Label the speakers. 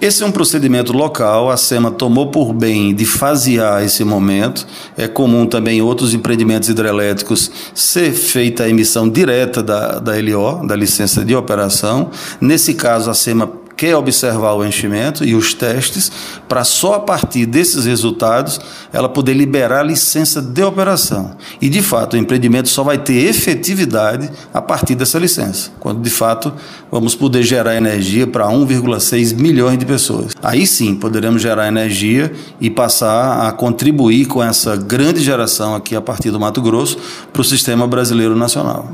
Speaker 1: Esse é um procedimento local, a SEMA tomou por bem de fasear esse momento. É comum também em outros empreendimentos hidrelétricos ser feita a emissão direta da, da LO, da licença de operação. Nesse caso, a SEMA quer observar o enchimento e os testes, para só a partir desses resultados ela poder liberar a licença de operação. E, de fato, o empreendimento só vai ter efetividade a partir dessa licença, quando, de fato, vamos poder gerar energia para 1,6 milhões de pessoas. Aí sim poderemos gerar energia e passar a contribuir com essa grande geração aqui a partir do Mato Grosso para o sistema brasileiro nacional.